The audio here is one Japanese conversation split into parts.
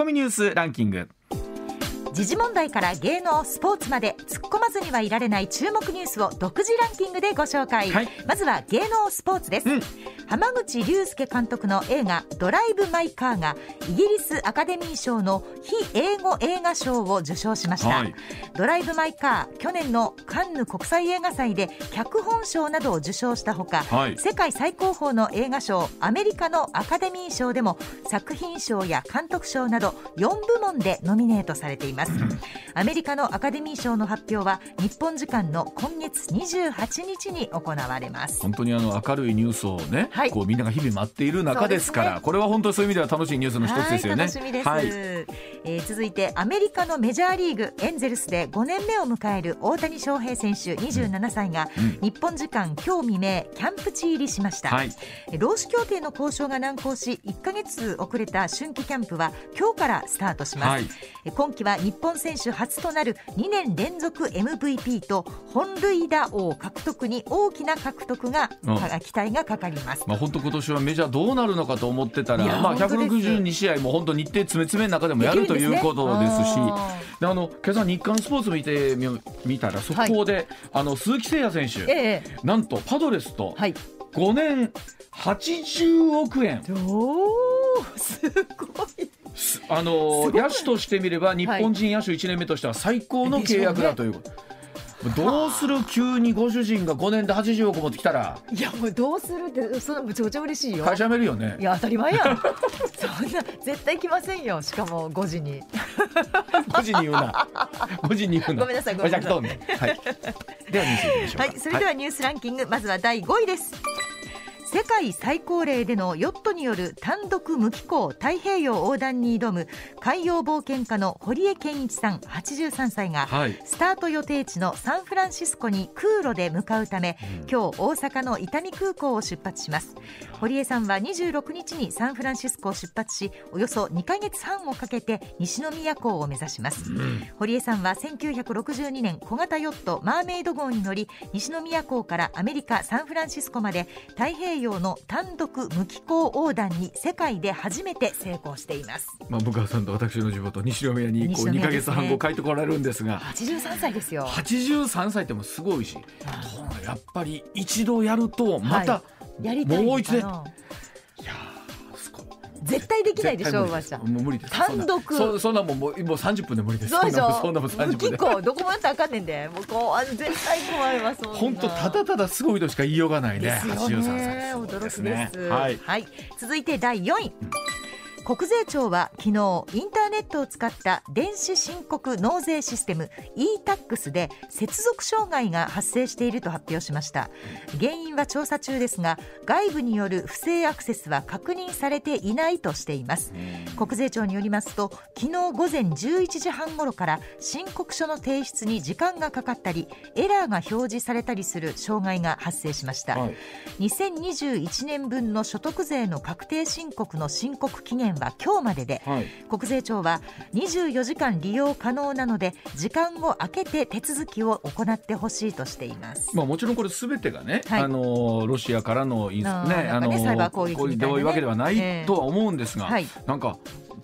コミニュースランキング。時事問題から芸能スポーツまで突っ込まずにはいられない注目ニュースを独自ランキングでご紹介、はい。まずは芸能スポーツです、うん。浜口竜介監督の映画「ドライブ・マイ・カー」がイギリスアカデミー賞の非英語映画賞を受賞しました、はい。ドライブ・マイ・カー去年のカンヌ国際映画祭で脚本賞などを受賞したほか、はい。世界最高峰の映画賞アメリカのアカデミー賞でも作品賞や監督賞など4部門でノミネートされていますアメリカのアカデミー賞の発表は日本時間の今月28日に行われます。本当にあの明るいニュースをね、はい。こうみんなが日々待っている中ですからね。これは本当にそういう意味では楽しいニュースの一つですよね。はい、楽しみです、はい。えー続いてアメリカのメジャーリーグエンゼルスで5年目を迎える大谷翔平選手27歳が、うん。日本時間今日未明キャンプ地入りしました、はい。労使協定の交渉が難航し1ヶ月遅れた春季キャンプは今日からスタートします、はい今季は日本選手初となる2年連続 MVP と本塁打王獲得に大きな獲得が、うん。期待がかかります。まあ、本当今年はメジャーどうなるのかと思ってたら、まあ、本当です162試合も本当日程詰め詰めの中でもやるということですしであの今朝日刊スポーツ見てみ見たら速報で、あの鈴木誠也選手、ええなんとパドレスとはい。5年80億円、おーすごい。すあの野手としてみれば日本人野手1年目としては最高の契約だということ。どうする急にご主人が5年で80億持ってきたら？いやもうどうするってそんなむちゃくちゃ嬉しいよ。会社辞めるよね。いや当たり前やん。そんな絶対来ませんよ。しかも5時に。5時に言うな。5時に言うな。ごめんなさいごめんなさい。ね？はい。ではニュースいきましょうか。はいそれではニュースランキング、まずは第5位です世界最高齢でのヨットによる単独無寄港太平洋横断に挑む海洋冒険家の堀江謙一さん83歳が、はい。スタート予定地のサンフランシスコに空路で向かうため、今日大阪の伊丹空港を出発します。堀江さんは26日にサンフランシスコを出発しおよそ2ヶ月半をかけて西宮港を目指します、堀江さんは1962年小型ヨットマーメイド号に乗り西宮港からアメリカ・サンフランシスコまで太平洋の単独無寄港横断に世界で初めて成功しています。まあ、向川さんと私の地元西宮にこう2西宮ですね。か月半後帰ってこられるんですが。83歳ですよ。83歳ってもすごいし。やっぱり一度やるとまた、はやりたいのかな。もう一度絶対できないでしょ絶対無理です。馬ちゃん。もう無理です。単独。そそそんなもんもうもう30分で無理です。そうでしょ？そんなもんそんなもん30無寄分。で港どこもやったらあかんねんでもうこうあの絶対困ります本当ただただすごいとしか言いようがないね。ですよ83ね歳。驚きねです。はい。はい、続いて第4位国税庁は昨日インターネットを使った電子申告納税システム e-tax で接続障害が発生していると発表しました。原因は調査中ですが外部による不正アクセスは確認されていないとしています。国税庁によりますと昨日午前11時半ごろから申告書の提出に時間がかかったりエラーが表示されたりする障害が発生しました、はい。2021年分の所得税の確定申告の申告期限は今日までではい。国税庁は24時間利用可能なので時間を空けて手続きを行ってほしいとしています。まあ、もちろんこれすべてがね、はい。あのロシアからのいねあーなんかねサイバー攻撃ね。こういうわけではなええ。いとは思うんですが、はい。なんか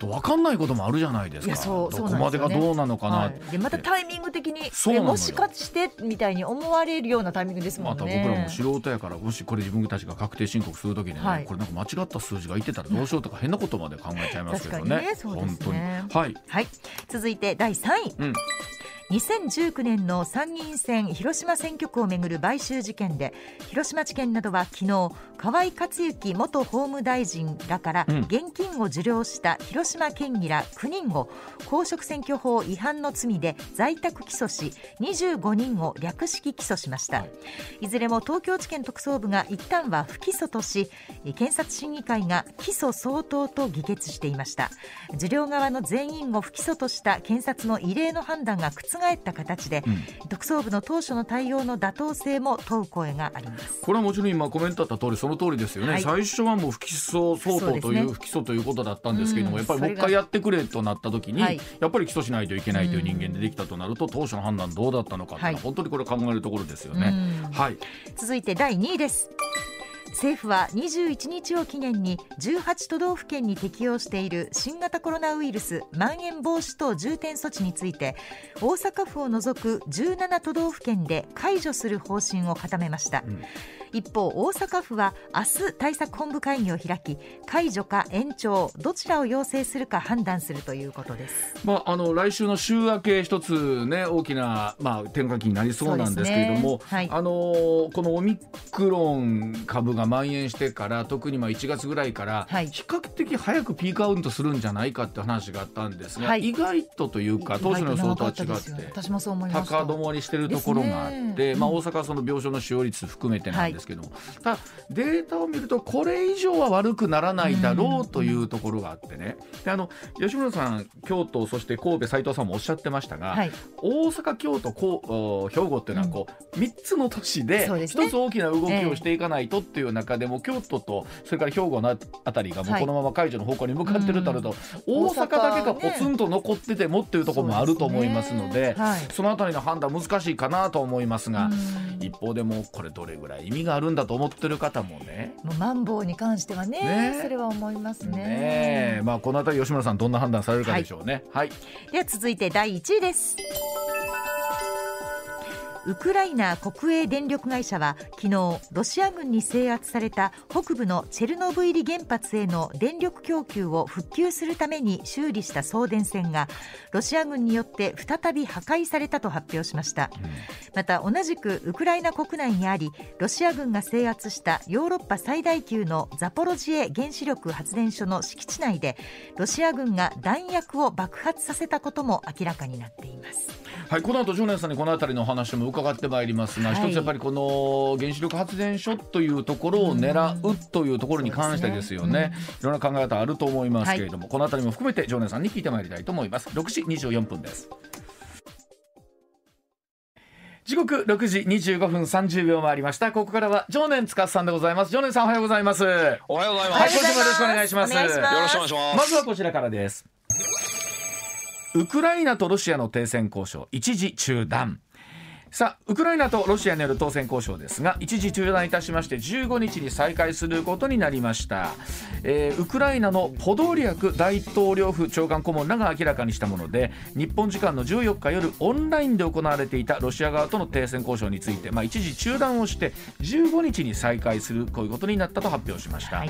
分かんないこともあるじゃないですか。そうどこまでがどうなのかな、はい、でまたタイミング的にそうもしかしてみたいに思われるようなタイミングですもまんね。た僕らも素人やからもしこれ自分たちが確定申告するときにね、はい。これなんか間違った数字がいってたらどうしようとか変なことまで考えちゃいますけどね。本当に。はい、はい、続いて第3位。うん2019年の参議院選広島選挙区をめぐる買収事件で広島地検などは昨日河井克行元法務大臣らからうん。現金を受領した広島県議ら9人を公職選挙法違反の罪で在宅起訴し25人を略式起訴しました、い、ずれも東京地検特捜部が一旦は不起訴とし検察審議会が起訴相当と議決していました。受領側の全員を不起訴とした検察の異例の判断が覆った形で、特捜部の当初の対応の妥当性も問う声があります。これはもちろん今コメントあった通りその通りですよね、はい。最初はもう不起訴相当というね。不起訴ということだったんですけれども、うん。やっぱりもう一回やってくれとなった時に、はいやっぱり起訴しないといけないという人間でできたとなると、当初の判断どうだったのかははい。本当にこれ考えるところですよね。うん。はい、続いて第2位です政府は21日を期限に18都道府県に適用している新型コロナウイルスまん延防止等重点措置について大阪府を除く17都道府県で解除する方針を固めました、うん。一方大阪府は明日対策本部会議を開き解除か延長どちらを要請するか判断するということです、まあ、あの来週の週明け一つ、ね、大きな、まあ、転換期になりそうなんですけれども、ね。はい、あのこのオミクロン株が蔓延してから特にまあ1月ぐらいから比較的早くピークアウトするんじゃないかって話があったんですが、はい、意外とというか当初の予想とは違って私もそう思いま高止まりしてるところがあって、ね、まあ、大阪はその病床の使用率含めてなんですけど。も、ただデータを見るとこれ以上は悪くならないだろうというところがあってね。であの吉村さん京都そして神戸斉藤さんもおっしゃってましたが、はい、大阪京都こう兵庫っていうのはこう、うん、3つの都市で1つ大きな動きをしていかないとっていう中でも、京都とそれから兵庫のあたりがもうこのまま解除の方向に向かってるとなると、大阪だけがポツンと残っててもっていうところもあると思いますのでそのあたりの判断難しいかなと思いますが一方でもこれどれぐらい意味があるんだと思ってる方もね。もうマンボウに関してはね、ね、それは思いますね。ねまあこのあたり吉村さんどんな判断されるかでしょうね。はい、はい、では続いて第1位ですウクライナ国営電力会社は昨日ロシア軍に制圧された北部のチェルノブイリ原発への電力供給を復旧するために修理した送電線がロシア軍によって再び破壊されたと発表しました、また同じくウクライナ国内にありロシア軍が制圧したヨーロッパ最大級のザポロジエ原子力発電所の敷地内でロシア軍が弾薬を爆発させたことも明らかになっています。はい、この後常念さんにこの辺りの話も伺ってまいりますが、はい、一つやっぱりこの原子力発電所というところを狙うというところに関してですよね、ねいろんな考え方あると思いますけれども、はい、この辺りも含めて常念さんに聞いてまいりたいと思います。6時24分です。時刻6時25分30秒回りました。ここからは常年司さんでございます。常年さんおはようございます。おはようございます。はい今週もよろしくお願いします。よろしくお願いします。まずはこちらからです。ウクライナとロシアの停戦交渉一時中断さあウクライナとロシアによる当選交渉ですが一時中断いたしまして15日に再開することになりました、えー、ウクライナのポドリャク大統領府長官顧問らが明らかにしたもので日本時間の14日夜オンラインで行われていたロシア側との停戦交渉について、まあ、一時中断をして15日に再開するこういうことになったと発表しました、はい、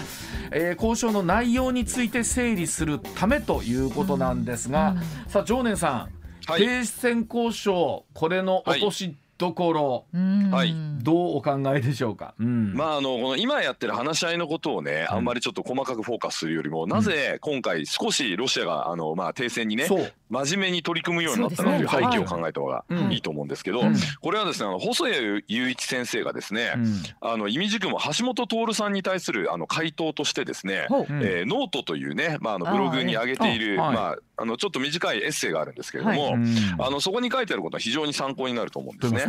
えー、交渉の内容について整理するためということなんですが、うんうん、さあ常念さんはい、停戦交渉これの落としどころ、はい、どうお考えでしょうか、うん、まああのこの今やってる話し合いのことをね、あんまりちょっと細かくフォーカスするよりも、うん、なぜ今回少しロシアがあのまあ停戦にね真面目に取り組むようになったのという背景を考えた方がい。いと思うんですけど、これはですねあの細谷雄一先生がですね、あの意味軸も橋本徹さんに対するあの回答としてですね、えー、ノートというね、まあ、あのブログに上げている、まああのちょっと短いエッセイがあるんですけれども、あのそこに書いてあることは非常に参考になると思うんですね。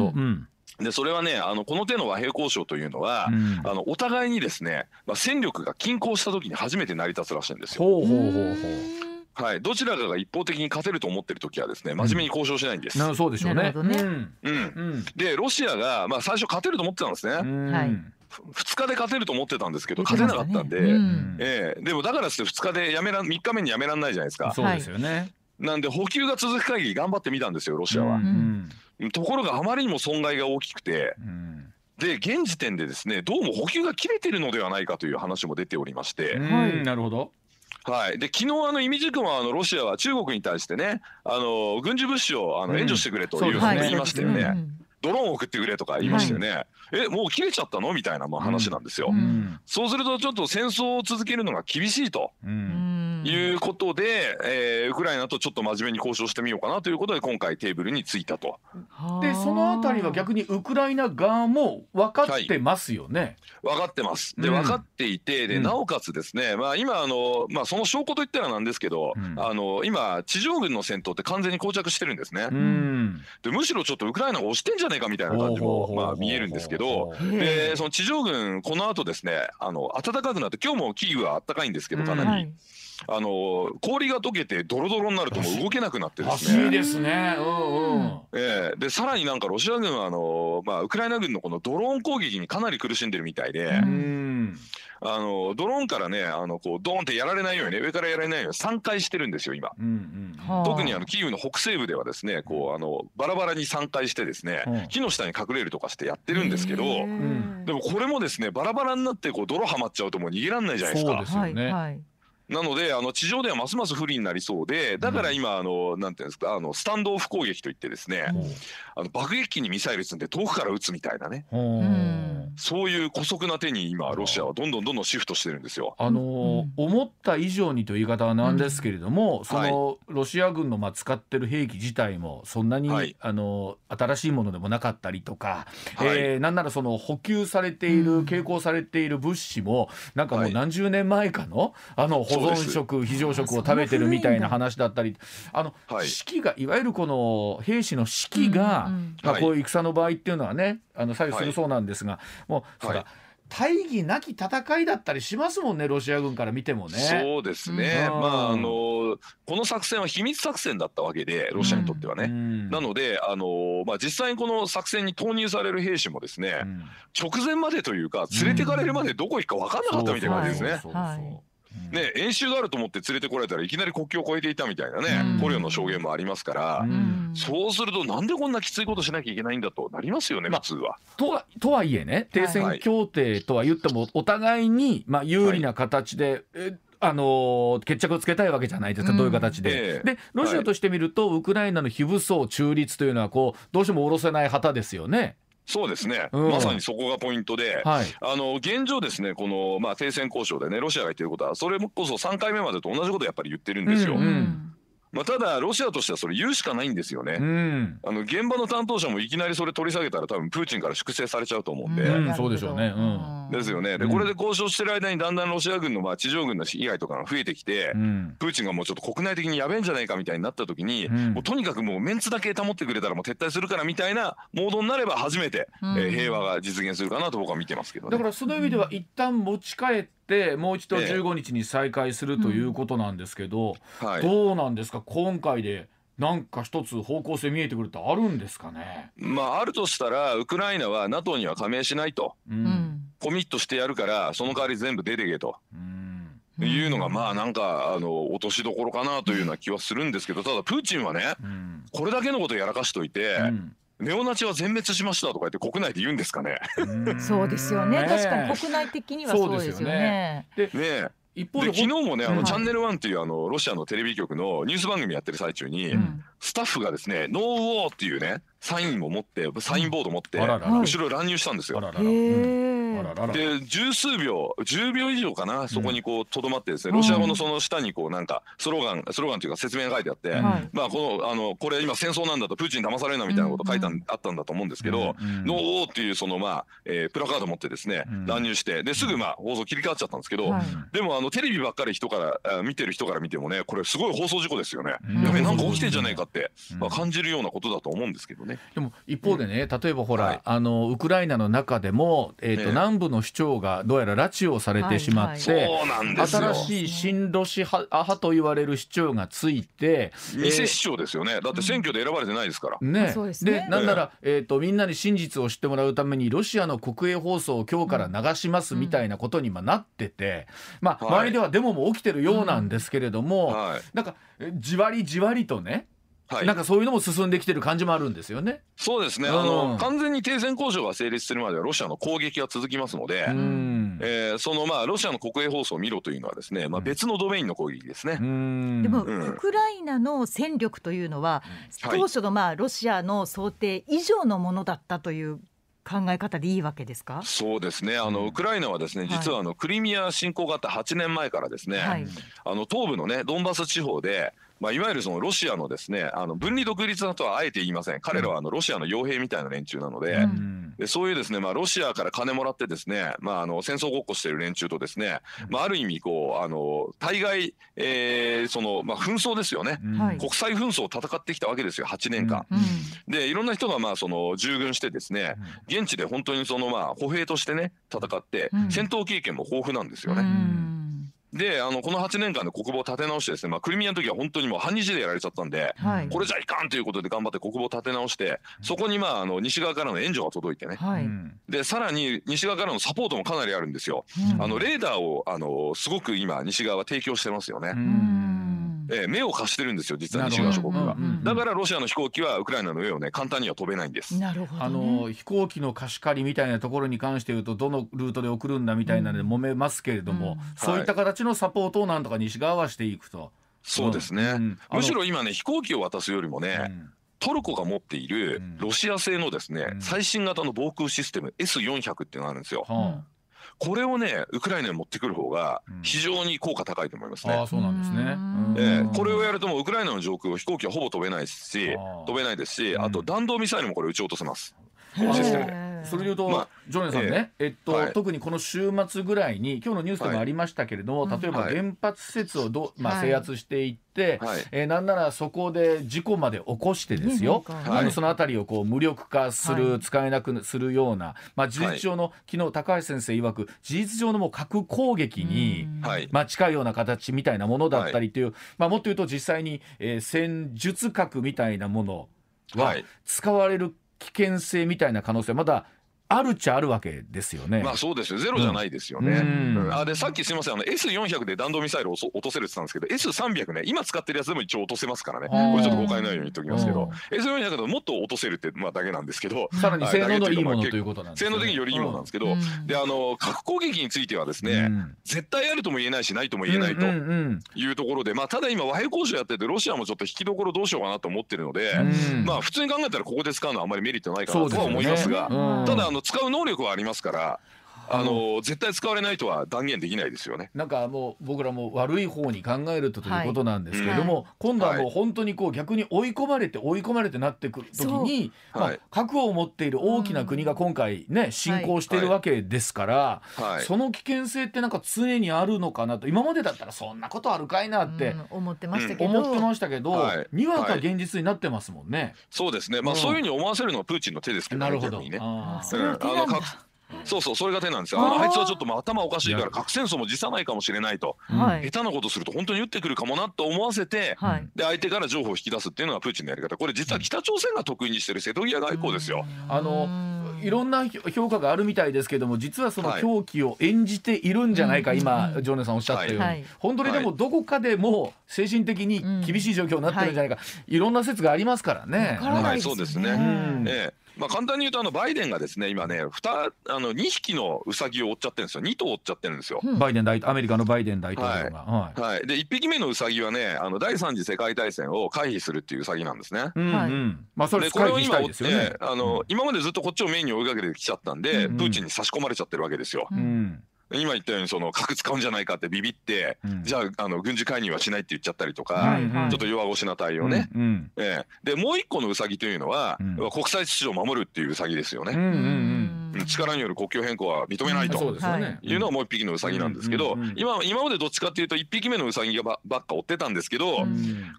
でそれはねあのこの手の和平交渉というのは、うん、あのお互いにですね、まあ、戦力が均衡した時に初めて成り立つらしいんですよ。ほうほうほうほうはい、どちらかが一方的に勝てると思ってる時はですね真面目に交渉しないんです。うん、そうでしょうね。ね。うん、うん、でロシアが、まあ、最初勝てると思ってたんですね。はい、2日で勝てると思ってたんですけど、勝てなかった。んで、ねうん、えー、でもだからって2日でやめら3日目にやめらんないじゃないですか。そうですよね。なんで補給が続く限り頑張ってみたんですよロシアは。うん。ところがあまりにも損害が大きくて、うん、で現時点でですねどうも補給が切れてるのではないかという話も出ておりまして。はい、なるほどはい、で昨日あの意味軸もあのロシアは中国に対してねあの軍事物資をあの援助してくれというふうに言いましたよね。うん。ドローンを送ってくれとか言いましたよね、はい、えもう切れちゃったの？みたいなまあ話なんですよ、うん、そうするとちょっと戦争を続けるのが厳しいと、うん、いうことで、えー、ウクライナとちょっと真面目に交渉してみようかなということで今回テーブルに着いたと。でそのあたりは逆にウクライナ側も分かってますよね、はい、分かってます。で、分かっていてでなおかつですね、まあ、今あの、まあ、その証拠といったらなんですけど、あの今地上軍の戦闘って完全に膠着してるんですね、でむしろちょっとウクライナが押してんじゃゃねえかみたいな感じもまあ見えるんですけどでその地上軍この後ですねあの暖かくなって今日もキーウは暖かいんですけどかなり。あの氷が溶けてドロドロになるともう動けなくなってですね。いいですね。うんうん。えー、でさらになんかロシア軍はあのまあウクライナ軍のこのドローン攻撃にかなり苦しんでるみたいで。うんあのドローンからねあのこうドーンってやられないようにね上からやられないように3回してるんですよ今、うんうん、特にあのキーウの北西部ではですねこうあのバラバラに3回してですね、木の下に隠れるとかしてやってるんですけど、でもこれもですねバラバラになってこう泥はまっちゃうともう逃げられないじゃないですか。そうですよね、はいなのであの地上ではますます不利になりそうでだから今あのなんていうんですかあのスタンドオフ攻撃といってですね、あの爆撃機にミサイル積んで遠くから撃つみたいなね、そういう姑息な手に今ロシアはどんどんどんどんシフトしてるんですよ。あの思った以上にという言い方はなんですけれども、そのロシア軍のまあ使ってる兵器自体もそんなに、あの新しいものでもなかったりとか、はえなんならその補給されている、傾向されている物資もなんかもう何十年前かのあの保存食非常食を食べてるみたいな話だったりあの、はい、士気がいわゆるこの兵士の士気が、うんうん、まあ、こういう戦の場合っていうのはねあの左右するそうなんですが、もうそら、大義なき戦いだったりしますもんねロシア軍から見てもね。そうですね、うん、まああのこの作戦は秘密作戦だったわけでロシアにとってはね。うん、なのであの、まあ、実際にこの作戦に投入される兵士もですね、うん、直前までというか連れてかれるまでどこ行くか分かんなかったみたいな感じですね。ね、演習があると思って連れてこられたらいきなり国境を越えていたみたいなね、捕虜の証言もありますから、そうするとなんでこんなきついことしなきゃいけないんだとなりますよね、普通は。とはとはいえね停戦協定とは言ってもお互いに、まあ、有利な形で、はい。あの決着をつけたいわけじゃないですか、どういう形で。で、ロシアとしてみると、ウクライナの非武装中立というのはこう、どうしても下ろせない旗ですよね。そうですね、うん、まさにそこがポイントで、はい、あの現状、ですねこの、まあ、停戦交渉でね、ロシアが言ってることは、それこそ3回目までと同じことやっぱり言ってるんですよ。うんうんまあ、ただ、ロシアとしてはそれ言うしかないんですよね、うん、あの現場の担当者もいきなりそれ取り下げたら、多分プーチンから粛清されちゃうと思うんで、うん、そうでしょうね、うん、ですよね、でこれで交渉してる間に、だんだんロシア軍のまあ地上軍の被害とかが増えてきて、プーチンがもうちょっと国内的にやべえんじゃないかみたいになった時に、もうとにかくもうメンツだけ保ってくれたら、もう撤退するからみたいなモードになれば、初めて、えー、平和が実現するかなと僕は見てますけど、ね、だからその意味では、一旦持ち帰ってってもう一度15日に再開するということなんですけど、えはい、どうなんですか？今回でなんか一つ方向性見えてくるってあるんですかね？まああるとしたらウクライナは NATO には加盟しないと、うん、コミットしてやるからその代わり全部出てけと。うん。いうのがまあなんかあの落としどころかなというような気はするんですけどただプーチンはね、うん、これだけのことやらかしといて、うんネオナチは全滅しましたとか言って国内で言うんですかね。そうですよね。確かに国内的にはそうですよね。でね一方で昨日もねあの、チャンネル1っていうあのロシアのテレビ局のニュース番組やってる最中に、スタッフがですね「ノーウォー」っていうねサインも持ってサインボード持って、後ろ乱入したんですよ。で十数秒10秒以上かなそこにこうとどまってですね、ロシア語のその下にこうなんかスローガンスローガンというか説明が書いてあって、まあこのあのこれ今戦争なんだとプーチン騙されるなみたいなこと書いてあったんだと思うんですけど、ノーっていうそのまあ、えー、プラカード持ってですね、乱入してですぐまあ放送切り替わっちゃったんですけど、でもあのテレビばっかり人から見てる人から見てもねこれすごい放送事故ですよね。やべなんか起きてんじゃないかって、まあ、感じるようなことだと思うんですけどね。でも一方でね、例えばほら、はい、あのウクライナの中でも、えーと、南部の市長がどうやら拉致をされてしまって、はいはい、新しい新ロシア派と言われる市長がついて偽市長ですよね、だって選挙で選ばれてないですから。ね、で、ね、なんなら、えーと、みんなに真実を知ってもらうためにロシアの国営放送を今日から流しますみたいなことになってて、まあ、周りではデモも起きてるようなんですけれども、はい、なんかじわりじわりとねはい、なんかそういうのも進んできてる感じもあるんですよね。そうですね、うん、あの完全に停戦交渉が成立するまではロシアの攻撃が続きますので、うん、えー、そのまあロシアの国営放送を見ろというのはですね、まあ、別のドメインの攻撃ですね。でも、ウクライナの戦力というのは、当初のまあロシアの想定以上のものだったという考え方でいいわけですか？そうですね。あの、ウクライナはですね実はあの、クリミア侵攻があった8年前からですね、はい、あの東部のねドンバス地方でまあ、いわゆるそのロシアのですねあの分離独立だとはあえて言いません。彼らはあのロシアの傭兵みたいな連中なのでうん、でそういうですね、まあ、ロシアから金もらってですね、まあ、あの戦争ごっこしている連中とですね、まあ、ある意味こうあの対外、えーそのまあ、紛争ですよね、うん、国際紛争を戦ってきたわけですよ8年間。うん、でいろんな人がまあその従軍してですね現地で本当にそのまあ歩兵としてね戦って戦闘経験も豊富なんですよね。であのこの8年間で国防を立て直してですね、まあ、クリミアの時は本当にもう半日でやられちゃったんで、はい、これじゃいかんということで頑張って国防を立て直してそこにまああの西側からの援助が届いてね、はい、でさらに西側からのサポートもかなりあるんですよ。うん、あのレーダーをあのすごく今西側は提供してますよね。えー、目を貸してるんですよ実は西側諸国が、だからロシアの飛行機はウクライナの上をね簡単には飛べないんです。なるほど、ね、あの飛行機の貸し借りみたいなところに関して言うとどのルートで送るんだみたいなので揉めますけれども、うん、そういった形のサポートをなんとか西側はしていくと。そうですね、うん、むしろ今ね飛行機を渡すよりもね、トルコが持っているロシア製のですね、最新型の防空システム S400 っていうのがあるんですよ。これをねウクライナに持ってくる方が非常に効果高いと思いますね。あそうなんですね、えー、これをやるともうウクライナの上空を飛行機はほぼ飛べないですし飛べないですしあと弾道ミサイルもこれ撃ち落とせます。システムで。それでいうと、まあ、ジョネさんね、えー、えっと、はい、特にこの週末ぐらいに今日のニュースでもありましたけれども、はい、例えば原発施設をど、まあ、制圧していって、はい、えー、なんならそこで事故まで起こしてですよ、あのその辺りをこう無力化する、使えなくするような、まあ、事実上の、昨日高橋先生曰く事実上のもう核攻撃に、まあ、近いような形みたいなものだったりという、まあ、もっと言うと実際に、えー、戦術核みたいなものは使われる危険性みたいな可能性まだあるっちゃあるわけですよね。まあそうですよ。ゼロじゃないですよね。うん、あでさっきすみません。あの S400 で弾道ミサイルを落とせるって言ったんですけど S300 ね今使ってるやつでも一応落とせますからね。これちょっと誤解ないように言っておきますけど。S400 でももっと落とせるってまあだけなんですけど。さらに性能のいいものということなんですね。性能的によりいいものなんですけど、であの核攻撃についてはですね、絶対あるとも言えないしないとも言えないというところで、まあただ今和平交渉やっててロシアもちょっと引きどころどうしようかなと思ってるので、まあ普通に考えたらここで使うのはあんまりメリットないかなとは思いますが、ただあの使う能力はありますから。あの絶対使われないとは断言できないですよね。なんかもう僕らも悪い方に考えるとということなんですけれども、はい、今度はもう本当にこう逆に追い込まれて追い込まれてなってくる時に、まあ、核を持っている大きな国が今回ね侵攻しているわけですから、はい、その危険性ってなんか常にあるのかなと。今までだったらそんなことあるかいなって思ってましたけど、思ってましたけど、にわか現実になってますもんね。そうですね。まあ、そういうふうに思わせるのはプーチンの手ですけど、ね、なるほど。ね、あのそうそうそれが手なんですよ。あいつはちょっとまあ頭おかしいから核戦争も辞さないかもしれないと、はい、下手なことすると本当に撃ってくるかもなと思わせて、はい、で相手から情報を引き出すっていうのがプーチンのやり方。これ実は北朝鮮が得意にしてる瀬戸際外交ですよ。あのいろんな評価があるみたいですけども実はその狂気を演じているんじゃないか、はい、今ジョーネさんおっしゃったように、はい、本当にでもどこかでも精神的に厳しい状況になってるんじゃないか、い、ろんな説がありますからね。はい、そうですね、うん。ええまあ、簡単に言うとあのバイデンがですね今ね2あの2匹のウサギを追っちゃってるんですよ。2頭追っちゃってるんですよ。バイデン大アメリカのバイデン大統領が。はい、はい、で1匹目のウサギはねあの第三次世界大戦を回避するっていうウサギなんですね。うんうん、まあそれ回避したいですよね。あの、うん、今までずっとこっちをメインに追いかけてきちゃったんで、うん、プーチンに差し込まれちゃってるわけですよ。うん今言ったようにその核使うんじゃないかってビビって、うん、じゃああの軍事介入はしないって言っちゃったりとか、はいはい、ちょっと弱腰な対応ね、うんうん、えー、でもう一個のウサギというのは、うん、国際秩序を守るっていうウサギですよね、うんうんうん、力による国境変更は認めないと、い。うのはもう一匹のウサギなんですけど、今今までどっちかっていうと一匹目のウサギがばばっか追ってたんですけど、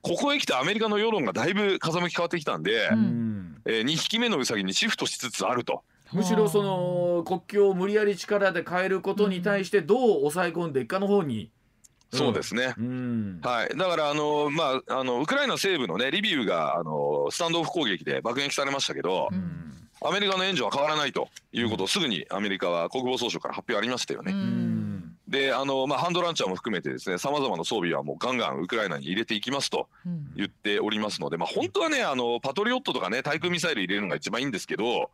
ここへ来てアメリカの世論がだいぶ風向き変わってきたんで、うん、えー、2匹目のウサギにシフトしつつあると。むしろその国境を無理やり力で変えることに対してどう抑え込んでいくかの方に。そうですね、うん、はい、だからあの、まあ、あのウクライナ西部の、ね、リビウがあのスタンドオフ攻撃で爆撃されましたけど、うん、アメリカの援助は変わらないということをすぐにアメリカは国防総省から発表ありましたよね。うん、であの、まあ、ハンドランチャーも含めてですねさまざまな装備はもうガンガンウクライナに入れていきますと言っておりますので、まあ、本当はねあのパトリオットとかね対空ミサイル入れるのが一番いいんですけど。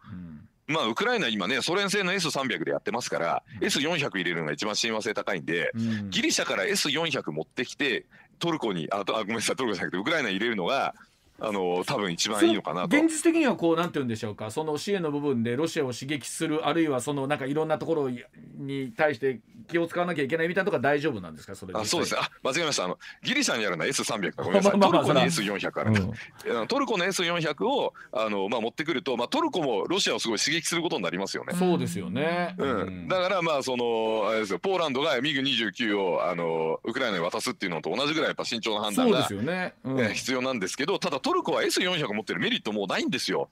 まあ、ウクライナ今ね、ソ連製の S300 でやってますから、S400 入れるのが一番親和性高いんで、うん、ギリシャから S400 持ってきて、トルコに、あ、あごめんなさい、トルコじゃなくて、ウクライナに入れるのが、あの多分一番いいのかなと。現実的にはこうなんて言うんでしょうか。その支援の部分でロシアを刺激するあるいはそのなんかいろんなところに対して気を使わなきゃいけないみたいなとか大丈夫なんですか？それあそうです。あ間違えました。あのギリシャにあるのは S300 ごめんなさい、トルコに S400 ある、うん、トルコの S400 をあの、まあ、持ってくると、まあ、トルコもロシアをすごい刺激することになりますよね。そうですよね、うん、うん、だからまあそのあれですよ。ポーランドがミグ29をあのウクライナに渡すっていうのと同じぐらいやっぱ慎重な判断が、ね、うん、必要なんですけどただトルコは S400 持ってるメリットもうないんですよ。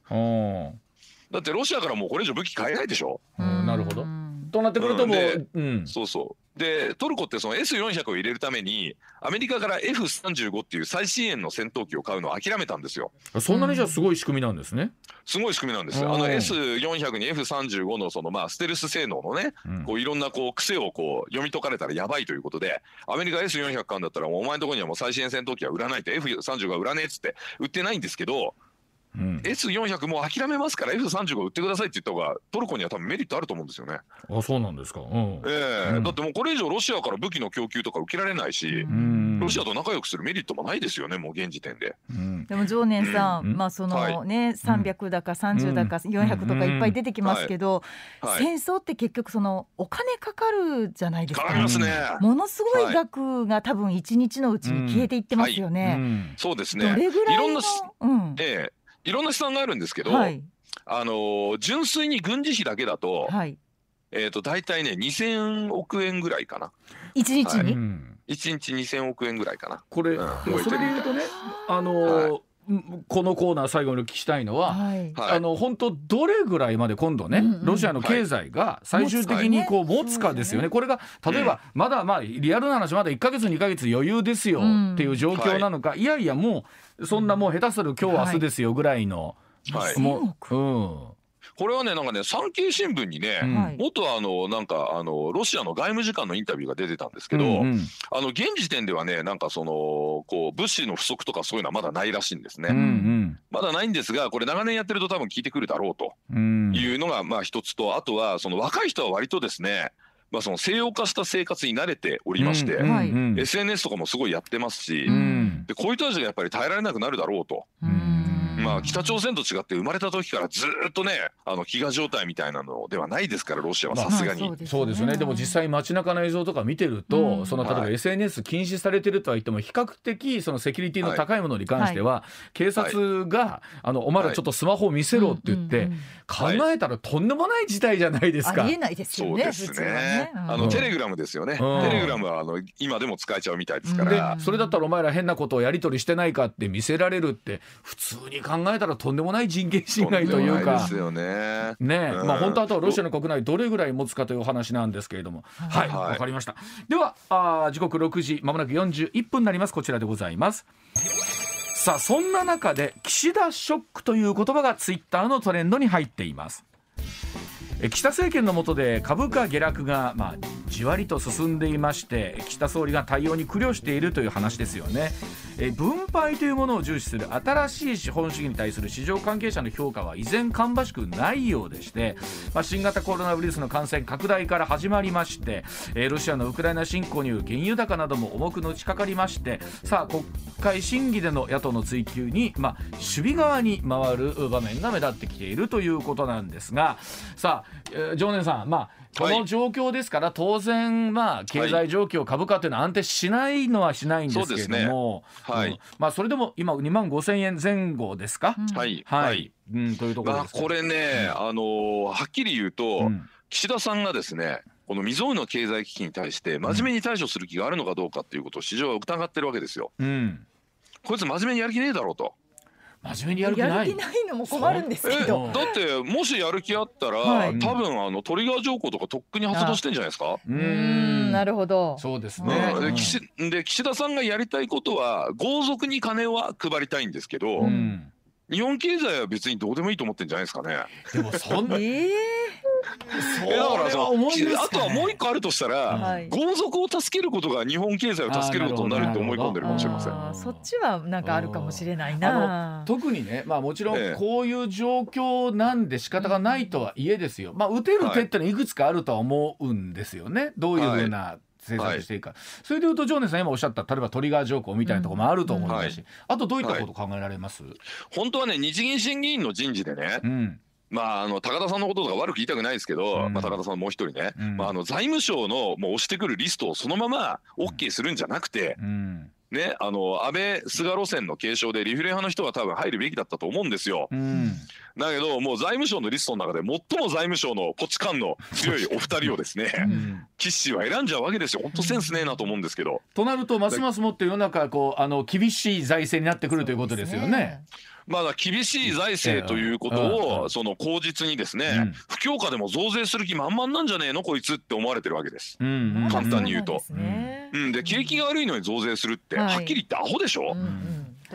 だってロシアからもうこれ以上武器買えないでしょ。なるほど。となってくるともう、うん、そうそうでトルコってその S400 を入れるためにアメリカから F35 っていう最新鋭の戦闘機を買うのを諦めたんですよ。そんなにじゃすごい仕組みなんですね。すごい仕組みなんです。あの S400 に F35 のそのまあステルス性能のね、こういろんなこう癖をこう読み解かれたらやばいということで、アメリカ S400 買うんだったらお前のところにはもう最新鋭戦闘機は売らないって F35 は売らねえっつって売ってないんですけど。うん、S400 もう諦めますから F35 売ってくださいって言った方がトルコには多分メリットあると思うんですよね。あそうなんですか、うん、ええ。ーうん、だってもうこれ以上ロシアから武器の供給とか受けられないし、ロシアと仲良くするメリットもないですよねもう現時点で。でも常念さん、まあそのね、はい、300だか30だか400とかいっぱい出てきますけど、はい、戦争って結局そのお金かかるじゃないですか。かかりますね。ものすごい額が多分一日のうちに消えていってますよね。そうですね。どれぐらいのいろんな、うん、ええいろんな試算があるんですけど、はい、あの純粋に軍事費だけだと、はい、えっ、ー、と大体ね2000億円ぐらいかな。一日に、一、はい、日2000億円ぐらいかな。これ、うん、それで言うとね、あのーこのコーナー最後にお聞きしたいのは、はい、あの本当どれぐらいまで今度ね、うんうん、ロシアの経済が最終的にこう持つかですよね。これが例えばまだまあリアルな話まだ1か月2か月余裕ですよっていう状況なのか、いやいやもうそんなもう下手する今日明日ですよぐらいの、はい、もう、うん、これはねなんかね産経新聞にね、うん、元あのなんかあのロシアの外務次官のインタビューが出てたんですけど、うんうん、あの現時点ではねなんかそのこう物資の不足とかそういうのはまだないらしいんですね、うんうん、まだないんですがこれ長年やってると多分聞いてくるだろうというのがまあ一つとあとはその若い人は割とですねまあ、その西洋化した生活に慣れておりまして、うんうん、SNS とかもすごいやってますし、うん、でこういう人たちがやっぱり耐えられなくなるだろうと。うんまあ北朝鮮と違って生まれた時からずっとねあの飢餓状態みたいなのではないですからロシアはさすがに、そうですねでも実際街中の映像とか見てると、うん、その例えば SNS 禁止されてるとは言っても比較的そのセキュリティの高いものに関しては、はい、警察が、はい、あのお前らちょっとスマホを見せろって言って、考えたらとんでもない事態じゃないですか。ありえないですよね。そうですね。ねあのテレグラムですよね。テレグラムはあの今でも使えちゃうみたいですから。それだったらお前ら変なことをやり取りしてないかって見せられるって普通に考えたらとんでもない人権侵害というか。ですよね。ね、うん、まあ本当あとはロシアの国内どれぐらい持つかという話なんですけれども。はい、わ、はい、かりました。ではあ時刻6時まもなく41分になります。こちらでございます。さあそんな中で岸田ショックという言葉がツイッターのトレンドに入っています岸田政権の下で株価下落が、まあ、じわりと進んでいまして岸田総理が対応に苦慮しているという話ですよね。え分配というものを重視する新しい資本主義に対する市場関係者の評価は依然芳しくないようでして、まあ、新型コロナウイルスの感染拡大から始まりまして、えロシアのウクライナ侵攻による原油高なども重くのちかかりましてさあ国会審議での野党の追及に、まあ、守備側に回る場面が目立ってきているということなんですがさあ、えー、常念さん、まあこの状況ですから、当然、まあ、経済状況、株価というのは安定しないのはしないんですけれども、はい、まあ、それでも今、2万5千円前後ですか？はい、はい、うん、というところですこれね、あのはっきり言うと、岸田さんがですね、この未曾有の経済危機に対して真面目に対処する気があるのかどうかっていうことを市場は疑ってるわけですよ。うん、こいつ真面目にやる気ねえだろうと。真面目にやる気ない。やる気ないのも困るんですけど。だってもしやる気あったら、はい、多分あのトリガー条項とかとっくに発動してんじゃないですか？うん。なるほど。そうですね、で岸で岸田さんがやりたいことは豪族に金は配りたいんですけど、日本経済は別にどうでもいいと思ってんじゃないですかね。でもそんな、えーからさあとはもう一個あるとしたら、はい、豪族を助けることが日本経済を助けることになるって思い込んでるかもしれません。そっちはなんかあるかもしれないな。特にねまあもちろんこういう状況なんで仕方がないとはいえですよ、まあ打てる手ってのはいくつかあるとは思うんですよね。どういうふうな、政策していくか、はい、それでいうと、ジョーネさん、今おっしゃった、例えばトリガー条項みたいなところもあると思いますし、うんはい、あとどういったこと考えられます、はい、本当はね、日銀審議員の人事でね、うんまあ、あの高田さんのこととか悪く言いたくないですけど、うん、まあ、高田さんもう一人ね、うん、まあ、あの財務省のもう押してくるリストをそのまま OK するんじゃなくて、うん、ね、あの安倍、菅路線の継承でリフレ派の人が多分入るべきだったと思うんですよ。だけど、もう財務省のリストの中で最も財務省のポチ感の強いお二人をですね、岸は選んじゃうわけですよ。本当センスねえなと思うんですけど。となるとますますもって世の中こうあの厳しい財政になってくるということですよね。まあ、厳しい財政ということを、その口実にですね、不況下でも増税する気満々なんじゃねえのこいつって思われてるわけです。簡単に言うと。うん、で景気が悪いのに増税するって、はっきり言ってアホでしょ？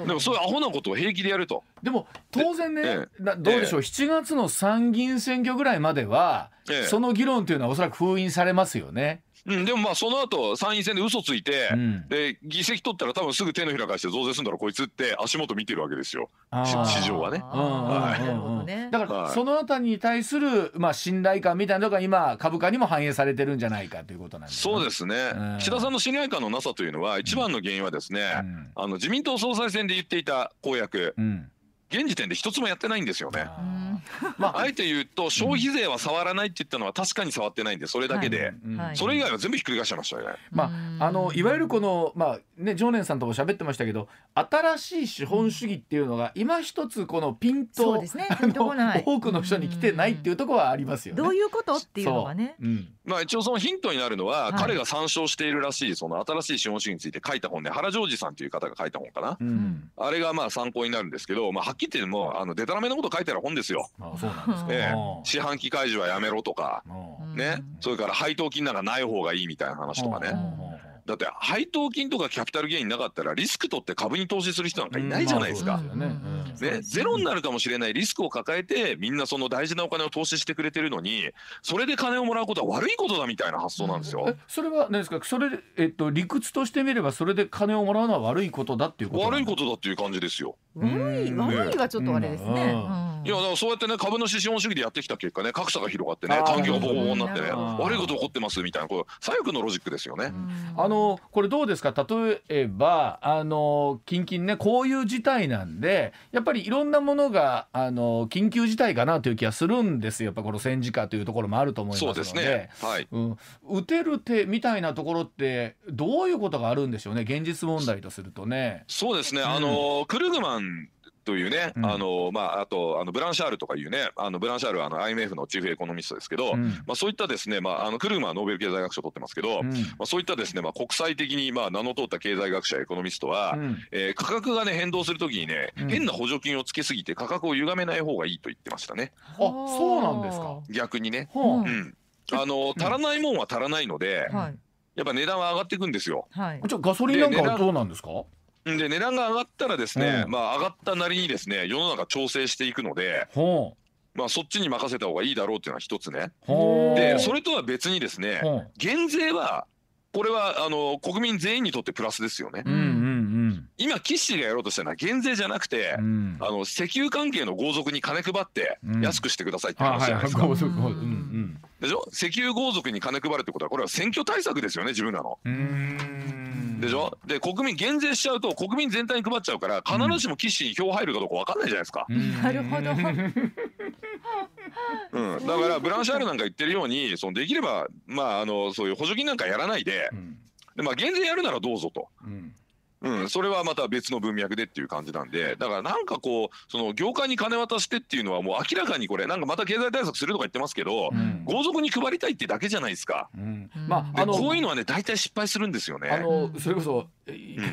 でもそういうアホなことを平気でやると。でも当然ね、ええ、どうでしょう、え、7月の参議院選挙ぐらいまでは、その議論というのはおそらく封印されますよね。うん、でもまあその後参院選で嘘ついて、うん、で議席取ったら多分すぐ手のひら返して増税するんだろこいつって足元見てるわけですよ。市場はね。だからそのあたりに対するまあ信頼感みたいなのが今株価にも反映されてるんじゃないかということなんです、そうですね、うん、岸田さんの信頼感のなさというのは一番の原因はですね、うん、あの自民党総裁選で言っていた公約、うん現時点で一つもやってないんですよね。まあ、あえて言うと消費税は触らないって言ったのは確かに触ってないんでそれだけで、はい、それ以外は全部ひっくり返しましたよね。まあ、あのいわゆるこの、まあね、常念さんとも喋ってましたけど新しい資本主義っていうのが今一つこのピンと、ね、多くの人に来てないっていうところはありますよね。どういうことっていうのはね。う。ん、まあ、一応そのヒントになるのは、はい、彼が参照しているらしいその新しい資本主義について書いた本で原ジョージさんという方が書いた本かな、うん、あれがまあ参考になるんですけど、まあ、はっきり言ってもあのデタラメのこと書いてある本ですよ。あそうなんですか、ええ、四半期開示はやめろとか、ね、それから配当金なんかない方がいいみたいな話とかね。だって配当金とかキャピタルゲインなかったらリスク取って株に投資する人なんかいないじゃないですか。ね、ゼロになるかもしれないリスクを抱えてみんなその大事なお金を投資してくれてるのにそれで金をもらうことは悪いことだみたいな発想なんですよ。それは何ですか？それえっと理屈としてみればそれで金をもらうのは悪いことだっていうこと悪いことだっていう感じですよ。悪い悪いはちょっとあれですね。いやだからそうやってね株主資本主義でやってきた結果ね格差が広がってね環境がボコボコになってね悪いこと起こってますみたいなこれ左翼のロジックですよね。あのこれどうですか？例えばあの近々ねこういう事態なんでやっぱりいろんなものがあの緊急事態かなという気がするんですよ。やっぱこの戦時下というところもあると思いますので。ね。はい、うん、打てる手みたいなところってどういうことがあるんでしょうね現実問題とするとね。そうですね、うん、あのクルグマンというね、うん、あのまあ、あとあのブランシャールとかいうねあのブランシャールはあの IMF のチーフエコノミストですけど、うん、まあ、そういったですね、まあ、あのクルーマーノーベル経済学賞を取ってますけど、うん、まあ、そういったですね、まあ、国際的にまあ名の通った経済学者エコノミストは、うん、えー、価格がね変動するときにね、変な補助金をつけすぎて価格を歪めない方がいいと言ってましたね。あそうなんですか。逆にね、う。ん。あの足らないもんは足らないので、やっぱ値段は上がっていくんですよ。はい、じゃガソリンなんかはどうなんですか？で値段が上がったらですね、まあ上がったなりにですね世の中調整していくので。まあ、そっちに任せた方がいいだろうっていうのは一つね。でそれとは別にですね減税はこれはあの国民全員にとってプラスですよね。うんうんうん、今岸がやろうとしたのは減税じゃなくて、うん、あの石油関係の豪族に金配って安くしてくださいって話じゃないですか。でしょ？石油豪族に金配るってことはこれは選挙対策ですよね自分らの。でしょ？で国民減税しちゃうと国民全体に配っちゃうから必ずしも岸に票入るかどうか分かんないじゃないですか。なるほど。うん、だからブランシャールなんか言ってるようにそのできればまああのそういう補助金なんかやらないで,、でまあ減税やるならどうぞと。うんうん、それはまた別の文脈でっていう感じなんでだからなんかこうその業界に金渡してっていうのはもう明らかにこれなんかまた経済対策するとか言ってますけど、うん、豪族に配りたいってだけじゃないですか、うん、まあ、あのこういうのはね大体失敗するんですよね。あのそれこそ、うん、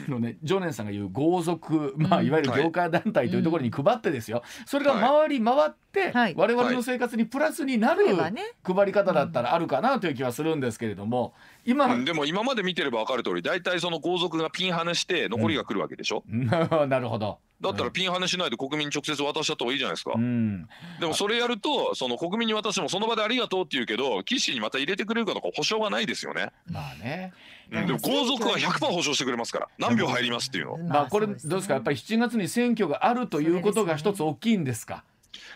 のね。常念さんが言う豪族、まあ、いわゆる業界団体というところに配ってですよ、それが回り回って、はい、我々の生活にプラスになる配り方だったらあるかなという気はするんですけれども。今、うん、でも今まで見てれば分かる通り大体その皇族がピンハネして残りが来るわけでしょ、うん、なるほどだったらピンハネしないで国民に直接渡しちゃった方がいいじゃないですか、うん、でもそれやるとその国民に渡してもその場でありがとうって言うけど岸にまた入れてくれるかどうか保証がないですよね。まあね。うん、でも皇族は100%保証してくれますから何秒入りますっていうのまあこれどうですかやっぱり7月に選挙があるということが一つ大きいんですか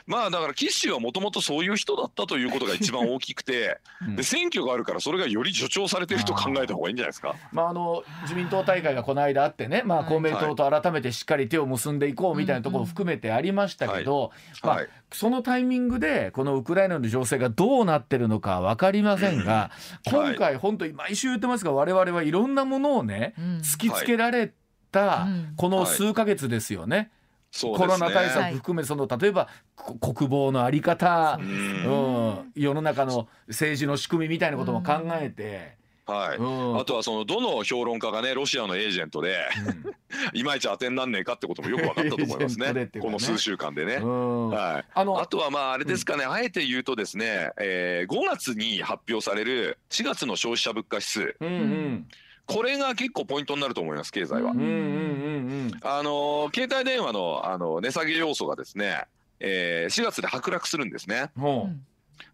まあだから岸はもともとそういう人だったということが一番大きくて、うん、で選挙があるからそれがより助長されてると考えた方がいいんじゃないですか？まああの自民党大会がこの間あってね、まあ公明党と改めてしっかり手を結んでいこうみたいなところも含めてありましたけど、まあそのタイミングでこのウクライナの情勢がどうなってるのか分かりませんが、今回本当に毎週言ってますが我々はいろんなものをね突きつけられたこの数か月ですよね。コロナ対策含めその例えば国防の在り方、うん、世の中の政治の仕組みみたいなことも考えて。はい、うん、あとはそのどの評論家がねロシアのエージェントで、うん、いまいち当てになんねえかってこともよく分かったと思いますねね、この数週間でね。はい、あのあとはまああれですかね、あえて言うとですね、えー、5月に発表される4月の消費者物価指数。うんうんこれが結構ポイントになると思います経済は。あの携帯電話のあの値下げ要素がですね、えー、4月で剥落するんですね。うん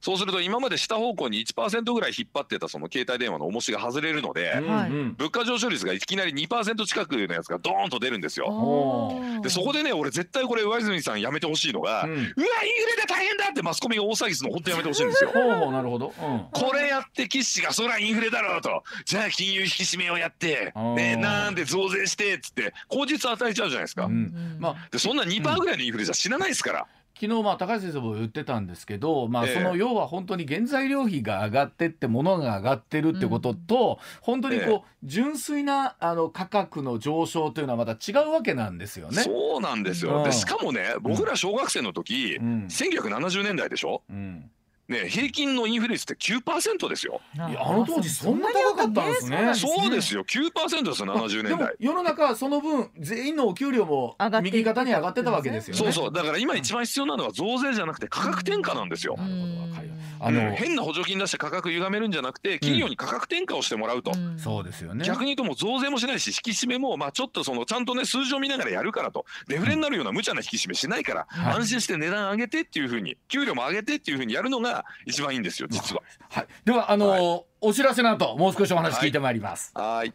そうすると今まで下方向に1%ぐらい引っ張ってたその携帯電話の重しが外れるので、はい、物価上昇率がいきなり2%近くのやつがドーンと出るんですよ。でそこでね俺絶対これ上泉さんやめてほしいのが、うん、うわインフレで大変だってマスコミが大騒ぎするの本当やめてほしいんですよ。なるほど、うん、これやって岸がそらインフレだろうと。じゃあ金融引き締めをやって、ね、なんで増税してっつって口実与えちゃうじゃないですか。うん、まあ、でそんな2%ぐらいのインフレじゃ死なないですから。昨日まあ高橋先生も言ってたんですけど、まあ、その要は本当に原材料費が上がってって物が上がってるってことと、本当にこう純粋なあの価格の上昇というのはまた違うわけなんですよね。そうなんですよ、でしかもね僕ら小学生の時、うん、1970年代でしょ、うんね、平均のインフレ率って9%ですよ。いやあの当時そんな高かったんですね。そうですよ、9%ですよ、70年代。世の中はその分全員のお給料も右肩に上がってたわけですよね。そうそう、だから今一番必要なのは増税じゃなくて価格転嫁なんですよ。なるほど、わかります。あの、うん、変な補助金出して価格歪めるんじゃなくて企業に価格転嫁をしてもらうと、そうですよね逆に言うともう増税もしないし引き締めもまあちょっとそのちゃんとね数字を見ながらやるからとデフレになるような無茶な引き締めしないから、安心して値段上げてっていうふうに給料も上げてっていうふうにやるのが一番いいんですよ実は。はい、ではあのーはい、お知らせの後もう少しお話聞いてまいります。はい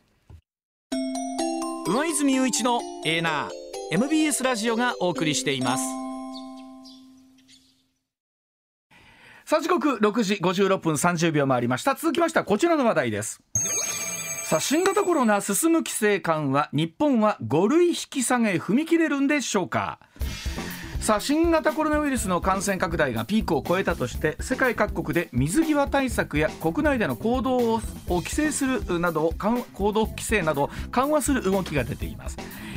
上泉雄一のエーナー MBS ラジオがお送りしています。さあ時刻6時56分30秒回りました続きましてはこちらの話題ですさあ新型コロナ進む規制緩和日本は5類引き下げ踏み切れるんでしょうかさあ新型コロナウイルスの感染拡大がピークを超えたとして世界各国で水際対策や国内での行動を規制するなど行動規制など緩和する動きが出ています。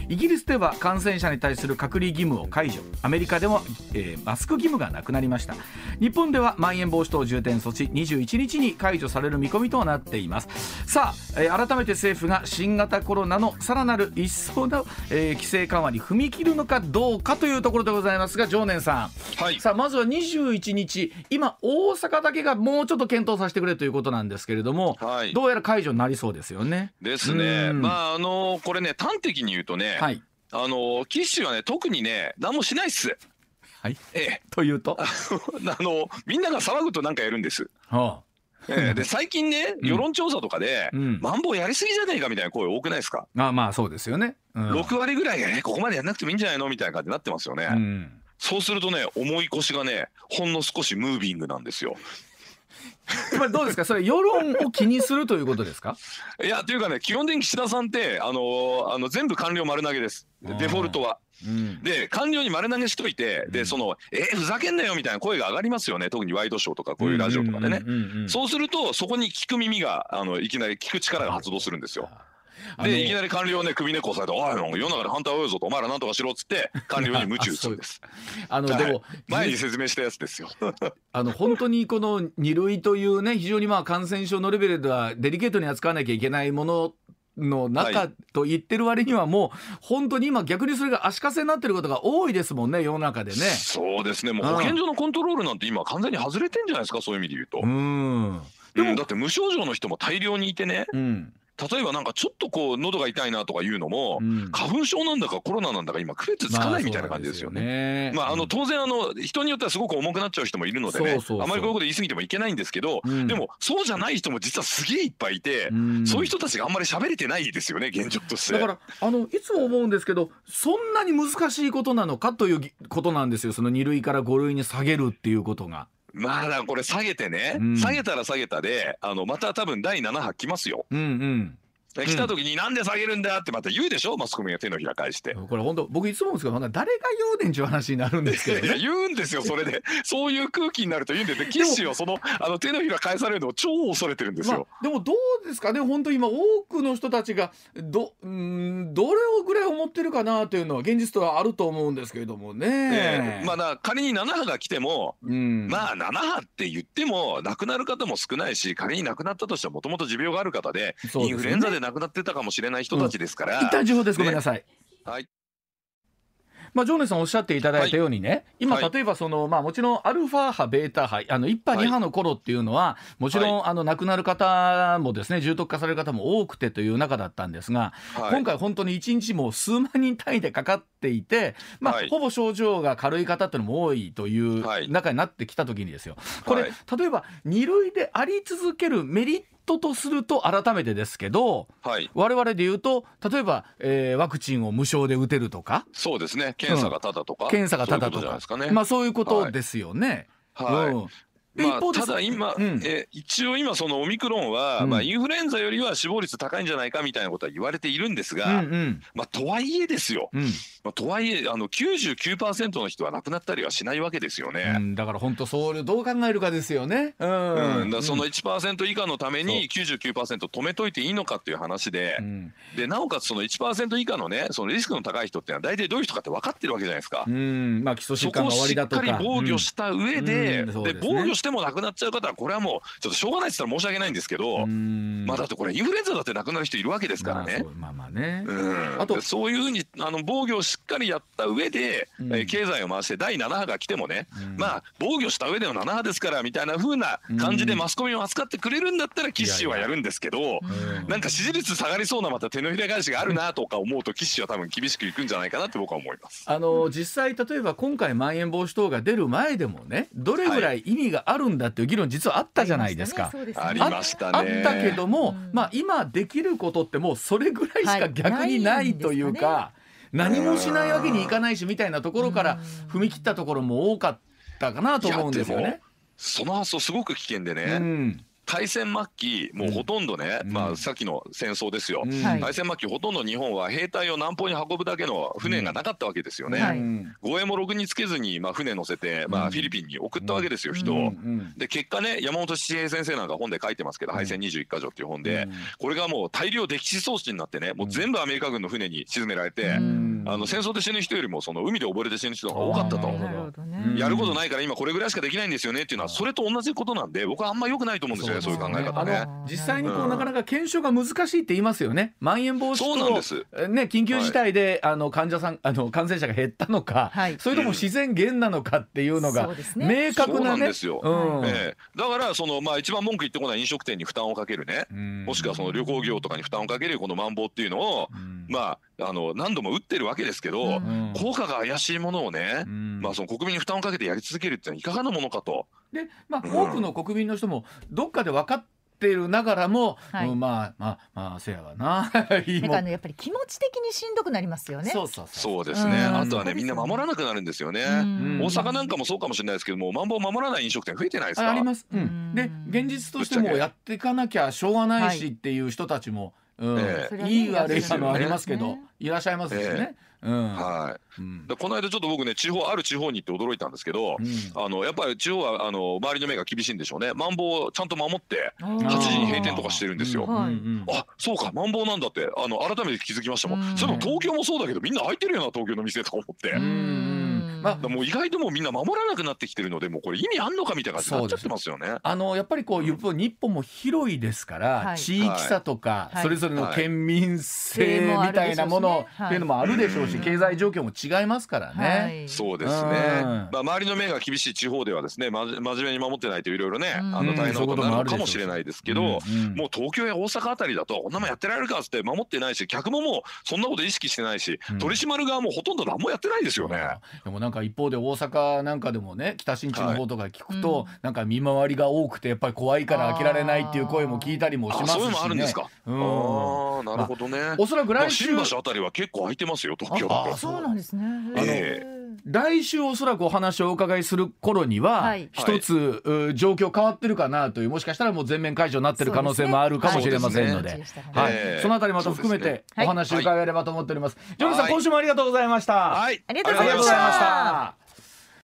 イギリスでは感染者に対する隔離義務を解除。アメリカでも、えー、マスク義務がなくなりました。日本ではまん延防止等重点措置21日に解除される見込みとなっています。さあ、えー、改めて政府が新型コロナのさらなる一層の、えー、規制緩和に踏み切るのかどうかというところでございますが常念さん、はい、さあまずは21日今大阪だけがもうちょっと検討させてくれということなんですけれども、はい、どうやら解除になりそうですよね。ですね。まああのこれね端的に言うとねはい、あの岸はね特にね何もしないっす。はい、ええ、というと？あのみんなが騒ぐとなんかやるんです。はあえー、で最近ね、世論調査とかで、うん、マンボウやりすぎじゃねえかみたいな声多くないですか？あまあそうですよね。うん、6割ぐらいがね、ここまでやんなくてもいいんじゃないの？みたいな感じになってますよね。うん、そうするとね、重い腰がね、ほんの少しムービングなんですよ。つ まりどうですか？それ世論を気にするということですか？いやというかね基本的に岸田さんってあのあの全部官僚丸投げです。デフォルトは。うん、で官僚に丸投げしといて、でそのえー、ふざけんなよみたいな声が上がりますよね。特にワイドショーとかこういうラジオとかでね。そうするとそこに聞く耳があのいきなり聞く力が発動するんですよ。でいきなり官僚ね首根っこ押されて「おい世の中で反対多いぞ」と「お前らなんとかしろ」っつって 官僚に鞭打つんです。あのでも、前に説明したやつですよ。あの本当にこの2類というね非常にまあ感染症のレベルではデリケートに扱わなきゃいけないものの中と言ってる割にはもう本当に今逆にそれが足かせになってることが多いですもんね世の中でね。そうですね。もう保健所のコントロールなんて今完全に外れてんじゃないですかそういう意味で言うと。うん。でも、だって無症状の人も大量にいてね、うん、例えばなんかちょっとこう喉が痛いなとかいうのも、うん、花粉症なんだかコロナなんだか今区別つかないみたいな感じですよね。まあ、あの当然あの人によってはすごく重くなっちゃう人もいるのでね。あまりこういうこと言い過ぎてもいけないんですけど、うん、でもそうじゃない人も実はすげえいっぱいいて、うん、そういう人たちがあんまり喋れてないですよね現状として。だからあのいつも思うんですけどそんなに難しいことなのかということなんですよ。その2類から5類に下げるっていうことが。まあこれ下げてね、うん、下げたら下げたであのまた多分第7波来ますよ。うんうん来た時になんで下げるんだってまた言うでしょマスコミが手のひら返して。これ本当僕いつも思うんですけど誰が言うねんちゅう話になるんですけど、ね、いや言うんですよそれで。そういう空気になると言うんでキッシーはそのあの手のひら返されるのを超恐れてるんですよ、まあ、でもどうですかね本当今多くの人たちがどうんどれをぐらい思ってるかなというのは現実とはあると思うんですけれどもね、えー、まあだ仮に7波が来ても、うん、まあ7波って言っても亡くなる方も少ないし仮に亡くなったとしてももともと持病がある方で、ね、インフルエンザで亡くなってたかもしれない人たちですから、うん、一旦情報です。ごめんなさい、はい。まあ、ジョーネさんおっしゃっていただいたようにね、はい、今、例えばその、まあ、もちろんアルファ波、ベータ波、あの1波、2波の頃っていうのは、もちろん、あの亡くなる方もですね重篤化される方も多くてという中だったんですが、今回、本当に1日も数万人単位でかかっていて、まあほぼ症状が軽い方っていうのも多いという中になってきたときにですよ、これ、例えば2類であり続けるメリットとすると改めてですけど、はい、我々で言うと例えば、えー、ワクチンを無償で打てるとかそうですね。検査がただとか、うん、検査がただとか、ね、まあそういうことですよね。はい、はい。うんまあ、ただ今、うん、え一応今そのオミクロンは、うん、まあ、インフルエンザよりは死亡率高いんじゃないかみたいなことは言われているんですが、うんうん、まあ、とはいえですよ、うん、まあ、とはいえあの99%の人は亡くなったりはしないわけですよね、だから本当そうどう考えるかですよね、うん。だその1%以下のために99%止めといていいのかっていう話で,、でなおかつその1%以下のねそのリスクの高い人っていうのは大体どういう人かって分かってるわけじゃないですか。まあ、基礎疾患が終わりだとか。そこをしっかり防御した上で,、で防御してもなくなっちゃう方はこれはもうちょっとしょうがないって言ったら申し訳ないんですけどまあだってこれインフルエンザだって亡くなる人いるわけですからね。まあまあね、あとそういうふうにあの防御をしっかりやった上で、うん、え経済を回して第7波が来てもね、うん、まあ防御した上での7波ですからみたいなふうな感じでマスコミを扱ってくれるんだったら岸氏はやるんですけど、なんか支持率下がりそうなまた手のひら返しがあるなとか思うと岸氏は多分厳しくいくんじゃないかなって僕は思います。あの実際例えば今回まん延防止等が出る前でもねどれぐらい意味があるんだっていう議論実はあったじゃないですか。ありましたね。あったけども、まあ今できることってもうそれぐらいしか逆にないというか。何もしないわけにいかないしみたいなところから踏み切ったところも多かったかなと思うんですよね。その発想すごく危険でね、うん、大戦末期もうほとんどね、うん、まあさっきの戦争ですよ、うん、大戦末期ほとんど日本は兵隊を南方に運ぶだけの船がなかったわけですよね、うん、護衛もろくにつけずに、まあ、船乗せて、まあ、フィリピンに送ったわけですよ、人を、で結果ね山本七平先生なんか本で書いてますけど「敗戦21か条」っていう本で、これがもう大量敵視装置になってねもう全部アメリカ軍の船に沈められて、あの戦争で死ぬ人よりもその海で溺れて死ぬ人が多かったと、やることないから今これぐらいしかできないんですよねっていうのはそれと同じことなんで僕はあんま良くないと思うんですよねそういう考え方ね。実際にこう、なかなか検証が難しいって言いますよね。まん延防止そうなんです。ね緊急事態で、あの患者さんあの感染者が減ったのか、それとも自然減なのかっていうのが、明確なね。ですよ。うん。えー、だからそのまあ一番文句言ってこない飲食店に負担をかけるね、もしくはその旅行業とかに負担をかけるこのまん防っていうのを、まああの何度も打ってるわけですけど、効果が怪しいものをね、まあその国民に負担をかけてやり続けるっていうのはいかがなものかと。で、まあ、多くの国民の人もどっかで分かっっているながらも、はい。うん、まあまあまあせやわな いいだからねやっぱり気持ち的にしんどくなりますよね。そうそうそう。ですね、あとはねみんな守らなくなるんですよね、大阪なんかもそうかもしれないですけどもまん防守らない飲食店増えてないですかあります、うん、で現実としてもやっていかなきゃしょうがないしっていう人たちも、うん、えー、いい悪いのありますけど、いらっしゃいますしね、えーうん、はい、うん、この間ちょっと僕ね地方ある地方に行って驚いたんですけど、うん、あのやっぱり地方はあの周りの目が厳しいんでしょうね。マンボウちゃんと守って8時に閉店とかしてるんですよ。あそうかマンボウなんだってあの改めて気づきましたもん。それも東京もそうだけどみんな開いてるような東京の店とか思って。まあ、もう意外ともうみんな守らなくなってきてるのでもうこれ意味あんのかみたいな感じになっちゃってますよね。あのやっぱりこう日本も広いですから、はい、地域差とか、はい、それぞれの県民性みたいなものっていうのもあるでしょうし、経済状況も違いますからね。そうですね。まあ周りの目が厳しい地方ではですね、ま真面目に守ってないといろいろね、あの大変なことになるかもしれないですけど、もう東京や大阪あたりだとこんなもんやってられるかっつって守ってないし、客ももうそんなこと意識してないし、取り締まる側もほとんど何もやってないですよね。でもなんか一方で大阪なんかでもね、北新地の方とか聞くと、なんか見回りが多くてやっぱり怖いから開けられないっていう声も聞いたりもしますし、ね。そういうのもあるんですか？うん、ああ、なるほどね。おそらく来週、新橋あたりは結構空いてますよ東京だと。そうなんですね。ええ来週おそらくお話をお伺いする頃には、はい。一つ、う状況変わってるかなというもしかしたらもう全面解除になってる可能性もあるかもしれませんので。そのあたりまた含めてお話を伺えればと思っております。ジョニーさん、はい。今週もありがとうございました。はい。ありがとうございました。